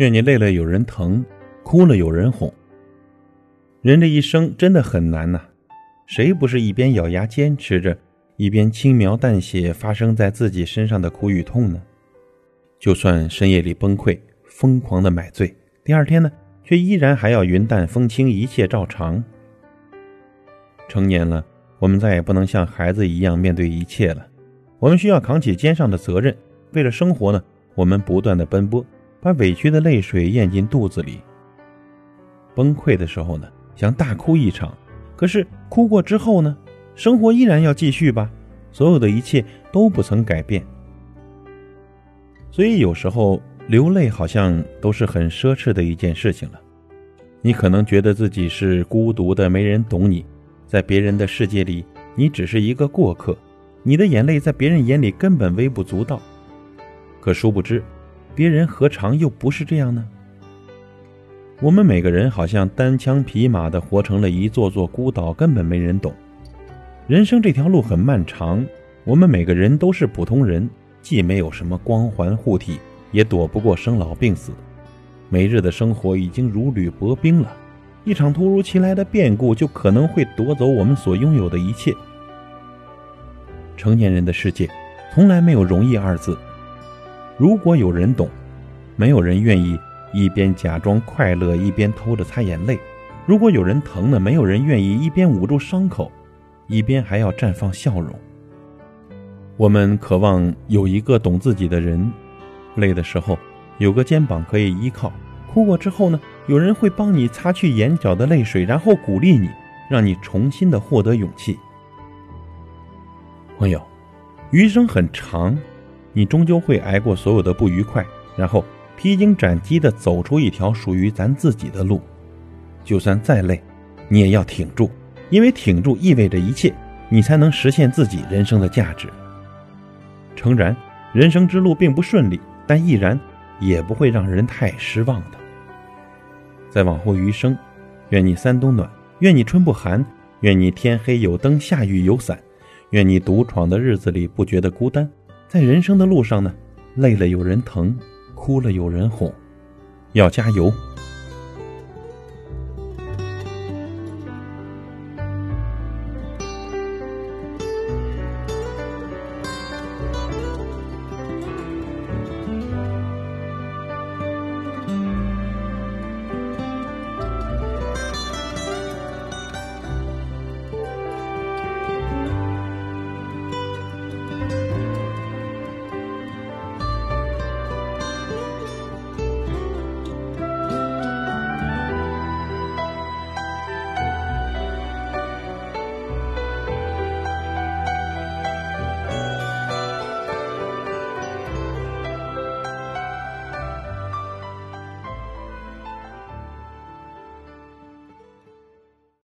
愿你累了有人疼，哭了有人哄。人这一生真的很难呐，谁不是一边咬牙坚持着，一边轻描淡写发生在自己身上的苦与痛呢？就算深夜里崩溃，疯狂的买醉，第二天呢，却依然还要云淡风轻，一切照常。成年了，我们再也不能像孩子一样面对一切了。我们需要扛起肩上的责任，为了生活呢，我们不断的奔波，把委屈的泪水咽进肚子里。崩溃的时候呢，想大哭一场，可是哭过之后呢，生活依然要继续吧，所有的一切都不曾改变。所以有时候流泪好像都是很奢侈的一件事情了。你可能觉得自己是孤独的，没人懂你，在别人的世界里，你只是一个过客。你的眼泪在别人眼里根本微不足道，可殊不知，别人何尝又不是这样呢？我们每个人好像单枪匹马的活成了一座座孤岛，根本没人懂。人生这条路很漫长，我们每个人都是普通人，既没有什么光环护体，也躲不过生老病死。每日的生活已经如履薄冰了，一场突如其来的变故就可能会夺走我们所拥有的一切。成年人的世界，从来没有容易二字。如果有人懂，没有人愿意一边假装快乐，一边偷着擦眼泪；如果有人疼呢，没有人愿意一边捂住伤口，一边还要绽放笑容。我们渴望有一个懂自己的人，累的时候有个肩膀可以依靠；哭过之后呢，有人会帮你擦去眼角的泪水，然后鼓励你，让你重新的获得勇气。朋友，余生很长，你终究会挨过所有的不愉快，然后披荆斩棘的走出一条属于咱自己的路。就算再累，你也要挺住，因为挺住意味着一切，你才能实现自己人生的价值。诚然，人生之路并不顺利，但毅然也不会让人太失望的。在往后余生，愿你三冬暖，愿你春不寒，愿你天黑有灯，下雨有伞。愿你独闯的日子里不觉得孤单，在人生的路上呢，累了有人疼，哭了有人哄，要加油，